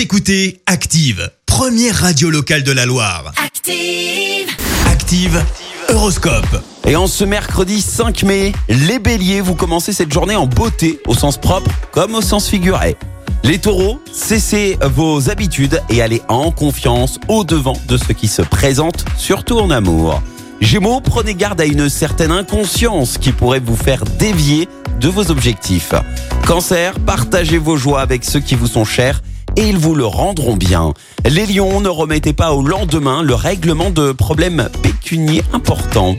Vous écoutez Active, première radio locale de la Loire. Active. Active, Horoscope. Et en ce mercredi 5 mai, les béliers, vous commencez cette journée en beauté, au sens propre comme au sens figuré. Les taureaux, cessez vos habitudes et allez en confiance au devant de ce qui se présente, surtout en amour. Gémeaux, prenez garde à une certaine inconscience qui pourrait vous faire dévier de vos objectifs. Cancer, partagez vos joies avec ceux qui vous sont chers et ils vous le rendront bien. Les lions, ne remettez pas au lendemain le règlement de problèmes pécuniers importants.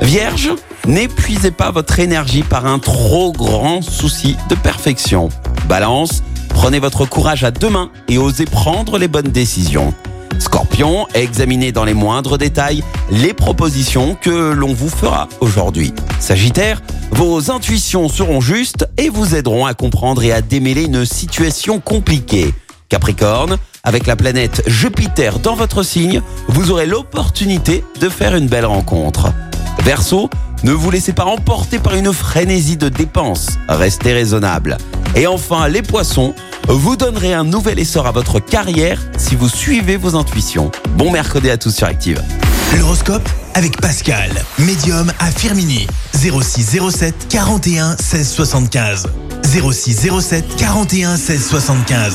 Vierge, n'épuisez pas votre énergie par un trop grand souci de perfection. Balance, prenez votre courage à deux mains et osez prendre les bonnes décisions. Scorpion, examinez dans les moindres détails les propositions que l'on vous fera aujourd'hui. Sagittaire, vos intuitions seront justes et vous aideront à comprendre et à démêler une situation compliquée. Capricorne, avec la planète Jupiter dans votre signe, vous aurez l'opportunité de faire une belle rencontre. Verseau, ne vous laissez pas emporter par une frénésie de dépenses, restez raisonnable. Et enfin, les poissons, vous donnerez un nouvel essor à votre carrière si vous suivez vos intuitions. Bon mercredi à tous sur Active. L'horoscope avec Pascal, médium à Firmini. 06 07 41 16 75. 06 07 41 16 75.